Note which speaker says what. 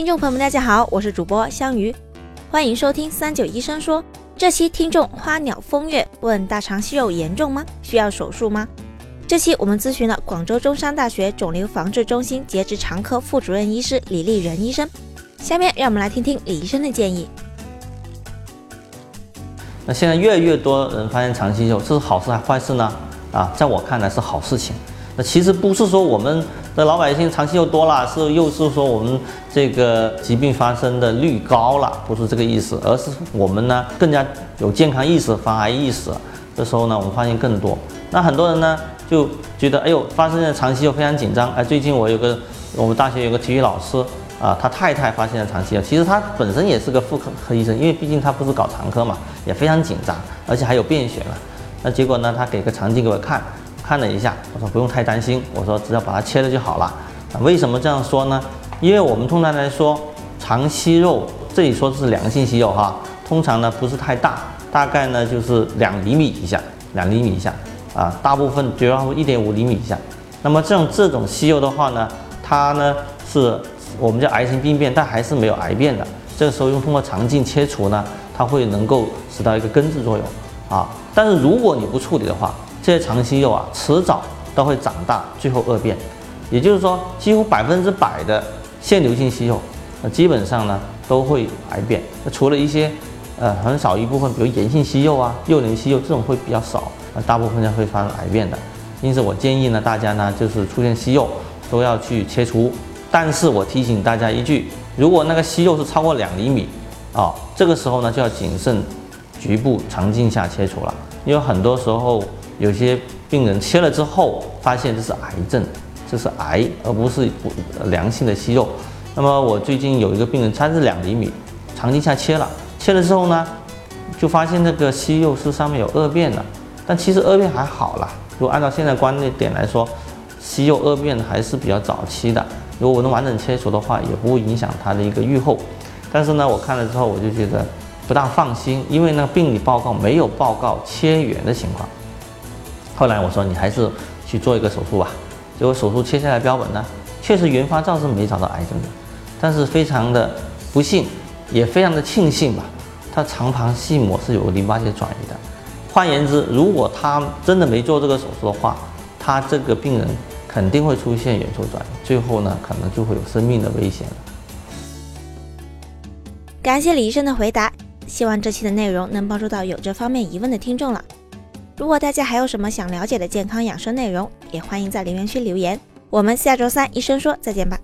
Speaker 1: 听众朋友们，大家好，我是主播香鱼，欢迎收听三九医生说。这期听众花鸟风月问大肠息肉严重吗？需要手术吗？这期我们咨询了广州中山大学肿瘤防治中心结直肠科副主任医师李丽仁医生。下面让我们来听听李医生的建议。
Speaker 2: 那现在越来越多人发现肠息肉，这是好事还是坏事呢？啊，在我看来是好事情。那其实不是说我们老百姓长期又多了，是又是说我们这个疾病发生的率高了，不是这个意思，而是我们呢更加有健康意识、防癌意识。这时候呢，我们发现更多。那很多人呢就觉得，哎呦，发生了长期又非常紧张。哎，最近我有个我们大学有个体育老师啊，他太太发现了长期其实他本身也是个妇科科医生，因为毕竟他不是搞肠科嘛，也非常紧张，而且还有便血了。那结果呢，他给个肠镜给我看。看了一下，我说不用太担心，我说只要把它切了就好了。为什么这样说呢？因为我们通常来说，肠息肉这里说是良性息肉哈，通常呢不是太大，大概呢就是两厘米以下，两厘米以下啊，大部分绝大多数一点五厘米以下。那么这种这种息肉的话呢，它呢是我们叫癌性病变，但还是没有癌变的。这个时候用通过肠镜切除呢，它会能够起到一个根治作用啊。但是如果你不处理的话，这些肠息肉啊，迟早都会长大，最后恶变。也就是说，几乎百分之百的腺瘤性息肉，那基本上呢都会癌变。除了一些呃很少一部分，比如炎性息肉啊、幼年息肉这种会比较少，那大部分呢会发生癌变的。因此，我建议呢大家呢就是出现息肉都要去切除。但是我提醒大家一句，如果那个息肉是超过两厘米啊，这个时候呢就要谨慎局部肠镜下切除了，因为很多时候。有些病人切了之后，发现这是癌症，这是癌，而不是良性的息肉。那么我最近有一个病人，他是两厘米，肠镜下切了，切了之后呢，就发现那个息肉是上面有恶变的，但其实恶变还好啦。如果按照现在观念点来说，息肉恶变还是比较早期的。如果我能完整切除的话，也不会影响他的一个预后。但是呢，我看了之后我就觉得不大放心，因为那个病理报告没有报告切缘的情况。后来我说你还是去做一个手术吧，结果手术切下来标本呢，确实原发灶是没找到癌症的，但是非常的不幸，也非常的庆幸吧，他肠旁系膜是有淋巴结转移的。换言之，如果他真的没做这个手术的话，他这个病人肯定会出现远处转移，最后呢可能就会有生命的危险。
Speaker 1: 感谢李医生的回答，希望这期的内容能帮助到有这方面疑问的听众了。如果大家还有什么想了解的健康养生内容，也欢迎在留言区留言。我们下周三医生说再见吧。